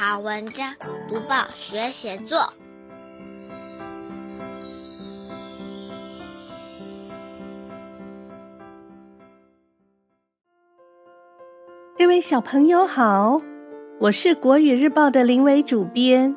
好文章，读报学写作。各位小朋友好，我是国语日报的林伟主编。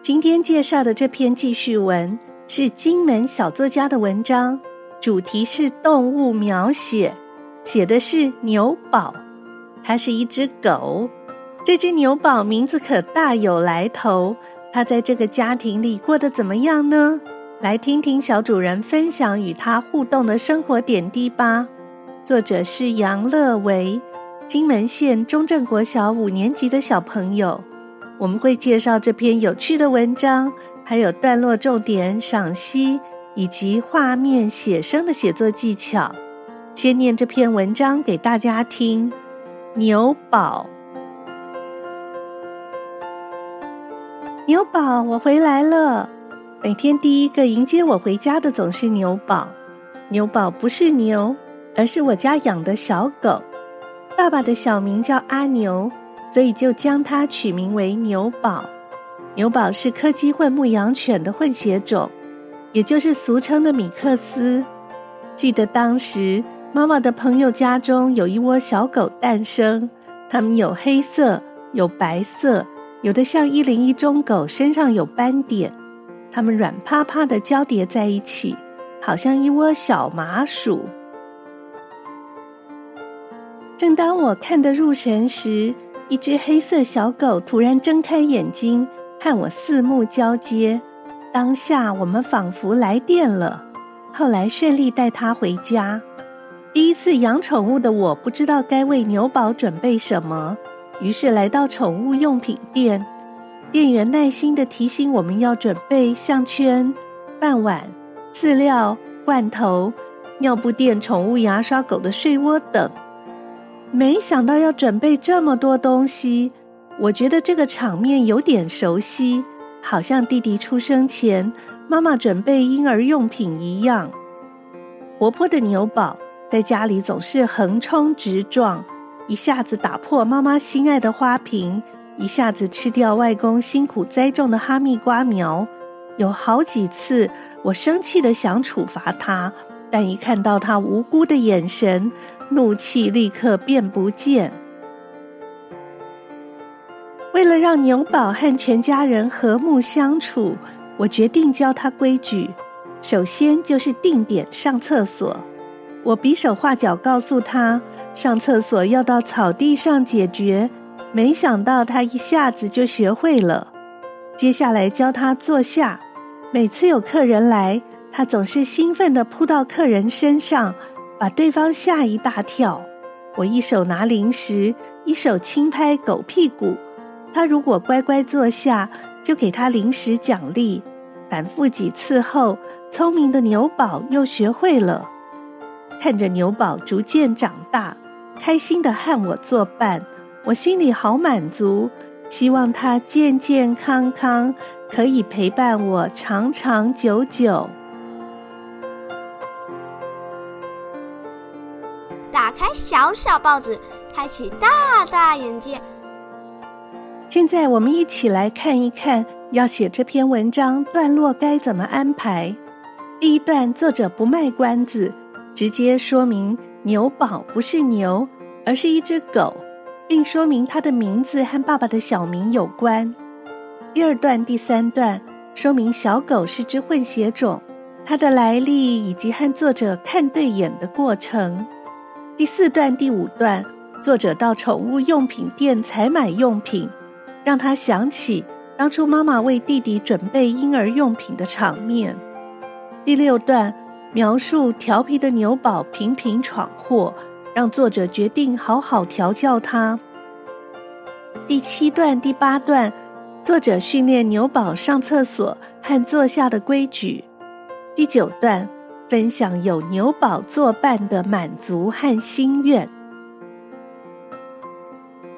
今天介绍的这篇记叙文是金门小作家的文章，主题是动物描写，写的是牛宝，它是一只狗。这只牛宝名字可大有来头，它在这个家庭里过得怎么样呢？来听听小主人分享与它互动的生活点滴吧。作者是杨乐维，金门县中正国小五年级的小朋友。我们会介绍这篇有趣的文章，还有段落重点赏析以及画面写生的写作技巧。先念这篇文章给大家听。牛宝。牛宝，我回来了。每天第一个迎接我回家的总是牛宝。牛宝不是牛，而是我家养的小狗。爸爸的小名叫阿牛，所以就将它取名为牛宝。牛宝是柯基混牧羊犬的混血种，也就是俗称的米克斯。记得当时妈妈的朋友家中有一窝小狗诞生，它们有黑色，有白色。有的像一零一中狗，身上有斑点，它们软趴趴的交叠在一起，好像一窝小麻薯。正当我看得入神时，一只黑色小狗突然睁开眼睛，和我四目交接。当下我们仿佛来电了。后来顺利带它回家。第一次养宠物的我，不知道该为牛宝准备什么。于是来到宠物用品店，店员耐心地提醒我们要准备项圈、饭碗、饲料、罐头、尿布垫、宠物牙刷、狗的睡窝等。没想到要准备这么多东西，我觉得这个场面有点熟悉，好像弟弟出生前妈妈准备婴儿用品一样。活泼的牛宝在家里总是横冲直撞。一下子打破妈妈心爱的花瓶，一下子吃掉外公辛苦栽种的哈密瓜苗。有好几次，我生气的想处罚他，但一看到他无辜的眼神，怒气立刻变不见。为了让牛宝和全家人和睦相处，我决定教他规矩。首先就是定点上厕所。我比手画脚告诉他，上厕所要到草地上解决。没想到他一下子就学会了。接下来教他坐下，每次有客人来，他总是兴奋地扑到客人身上，把对方吓一大跳。我一手拿零食，一手轻拍狗屁股。他如果乖乖坐下，就给他零食奖励。反复几次后，聪明的牛宝又学会了。看着牛宝逐渐长大，开心的和我作伴，我心里好满足。希望他健健康康，可以陪伴我长长久久。打开小小报纸，开启大大眼界。现在我们一起来看一看，要写这篇文章段落该怎么安排。第一段，作者不卖关子。直接说明牛宝不是牛，而是一只狗，并说明它的名字和爸爸的小名有关。第二段、第三段说明小狗是只混血种，它的来历以及和作者看对眼的过程。第四段、第五段，作者到宠物用品店采买用品，让他想起当初妈妈为弟弟准备婴儿用品的场面。第六段。描述调皮的牛宝频频闯祸，让作者决定好好调教他。第七段、第八段，作者训练牛宝上厕所和坐下的规矩。第九段，分享有牛宝作伴的满足和心愿。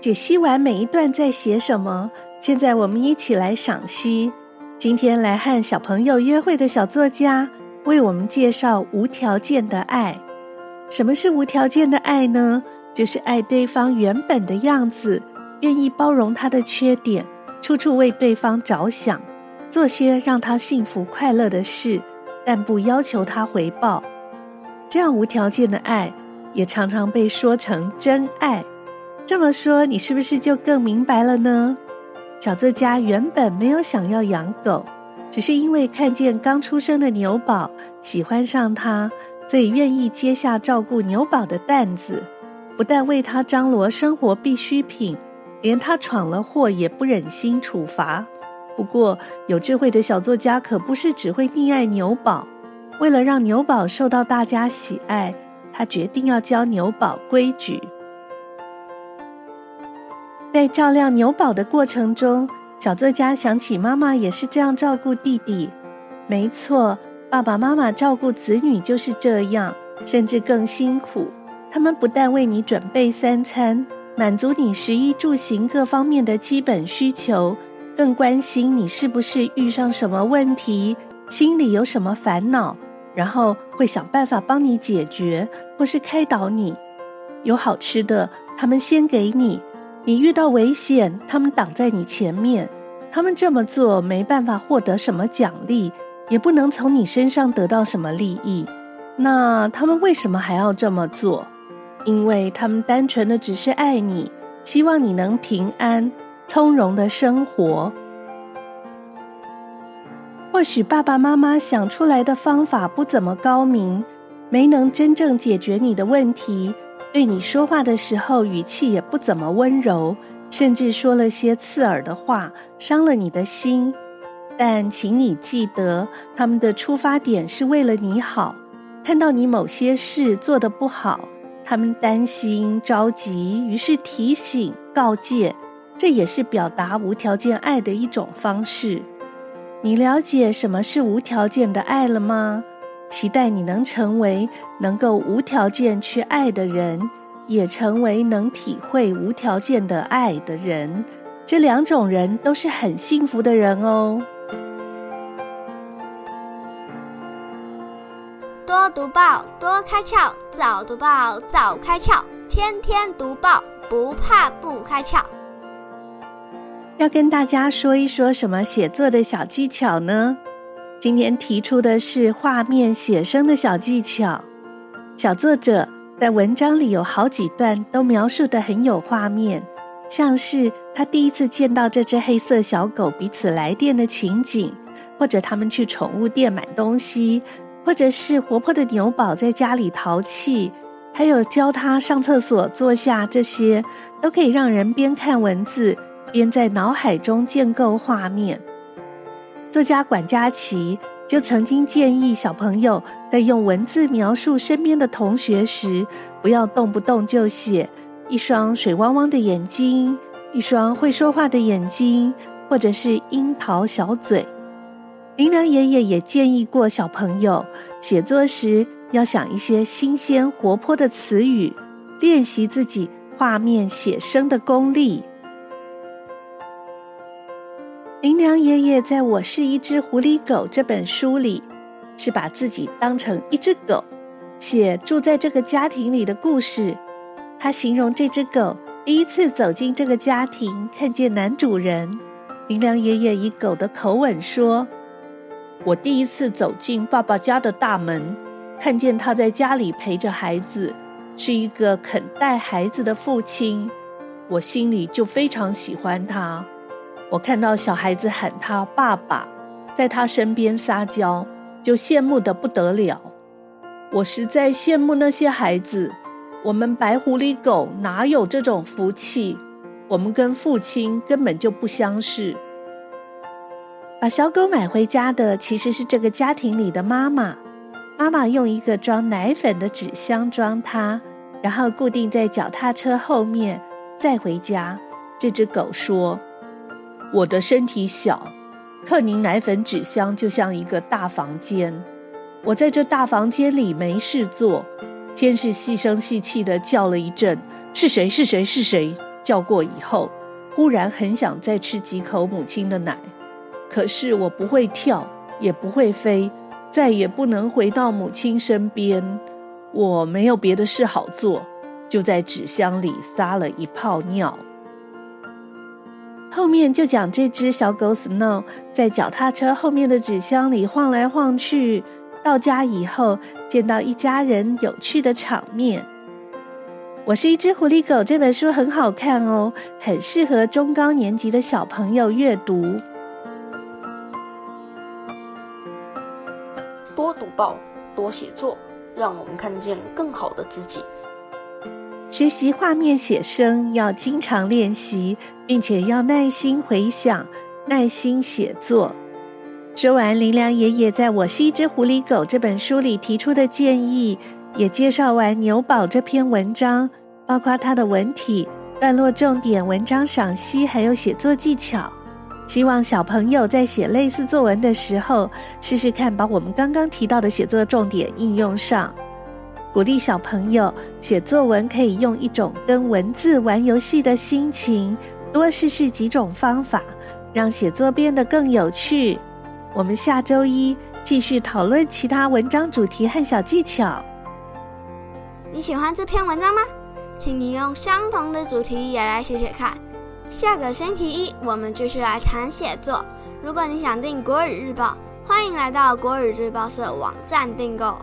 解析完每一段在写什么，现在我们一起来赏析。今天来和小朋友约会的小作家。为我们介绍无条件的爱。什么是无条件的爱呢？就是爱对方原本的样子，愿意包容他的缺点，处处为对方着想，做些让他幸福快乐的事，但不要求他回报。这样无条件的爱，也常常被说成真爱。这么说，你是不是就更明白了呢？小作家原本没有想要养狗，只是因为看见刚出生的牛宝，喜欢上它，所以愿意接下照顾牛宝的担子，不但为他张罗生活必需品，连他闯了祸也不忍心处罚。不过，有智慧的小作家可不是只会溺爱牛宝。为了让牛宝受到大家喜爱，他决定要教牛宝规矩。在照料牛宝的过程中，小作家想起妈妈也是这样照顾弟弟。没错，爸爸妈妈照顾子女就是这样，甚至更辛苦。他们不但为你准备三餐，满足你食衣住行各方面的基本需求，更关心你是不是遇上什么问题，心里有什么烦恼。然后会想办法帮你解决，或是开导你。有好吃的，他们先给你；你遇到危险，他们挡在你前面。他们这么做没办法获得什么奖励，也不能从你身上得到什么利益。那他们为什么还要这么做？因为他们单纯的只是爱你，希望你能平安、从容的生活。或许爸爸妈妈想出来的方法不怎么高明，没能真正解决你的问题。对你说话的时候语气也不怎么温柔，甚至说了些刺耳的话，伤了你的心。但请你记得，他们的出发点是为了你好。看到你某些事做得不好，他们担心着急，于是提醒告诫，这也是表达无条件爱的一种方式。你了解什么是无条件的爱了吗？期待你能成为能够无条件去爱的人，也成为能体会无条件的爱的人。这两种人都是很幸福的人哦。多读报，多开窍；早读报，早开窍；天天读报，不怕不开窍。要跟大家说一说什么写作的小技巧呢？今天提出的是画面写生的小技巧。小作者在文章里有好几段都描述得很有画面，像是他第一次见到这只黑色小狗彼此来电的情景，或者他们去宠物店买东西，或者是活泼的牛宝在家里淘气，还有教他上厕所坐下，这些都可以让人边看文字。边在脑海中建构画面。作家管家琪就曾经建议小朋友在用文字描述身边的同学时，不要动不动就写一双水汪汪的眼睛，一双会说话的眼睛，或者是樱桃小嘴。林良爷爷也建议过小朋友写作时要想一些新鲜活泼的词语，练习自己画面写生的功力。林良爷爷在我是一只狐狸狗这本书里，是把自己当成一只狗，写住在这个家庭里的故事。他形容这只狗第一次走进这个家庭，看见男主人。林良爷爷以狗的口吻说：“我第一次走进爸爸家的大门，看见他在家里陪着孩子，是一个肯带孩子的父亲，我心里就非常喜欢他。”我看到小孩子喊他爸爸，在他身边撒娇，就羡慕得不得了。我实在羡慕那些孩子。我们白狐狸狗哪有这种福气？我们跟父亲根本就不相识。把小狗买回家的其实是这个家庭里的妈妈。妈妈用一个装奶粉的纸箱装它，然后固定在脚踏车后面，再回家。这只狗说。我的身体小，克宁奶粉纸箱就像一个大房间。我在这大房间里没事做，监视细声细气地叫了一阵：“是谁？是谁？是谁？”叫过以后，忽然很想再吃几口母亲的奶。可是我不会跳，也不会飞，再也不能回到母亲身边。我没有别的事好做，就在纸箱里撒了一泡尿。后面就讲这只小狗 Snow 在脚踏车后面的纸箱里晃来晃去。到家以后，见到一家人有趣的场面。我是一只狐狸狗，这本书很好看哦，很适合中高年级的小朋友阅读。多读报，多写作，让我们看见更好的自己。学习画面写生要经常练习，并且要耐心回想，耐心写作。说完林良爷爷在我是一只狐狸狗这本书里提出的建议，也介绍完牛宝这篇文章，包括它的文体、段落重点、文章赏析，还有写作技巧。希望小朋友在写类似作文的时候，试试看把我们刚刚提到的写作重点应用上。鼓励小朋友写作文，可以用一种跟文字玩游戏的心情，多试试几种方法，让写作变得更有趣。我们下周一继续讨论其他文章主题和小技巧。你喜欢这篇文章吗？请你用相同的主题也来写写看。下个星期一我们继续来谈写作。如果你想订国语日报，欢迎来到国语日报社网站订购。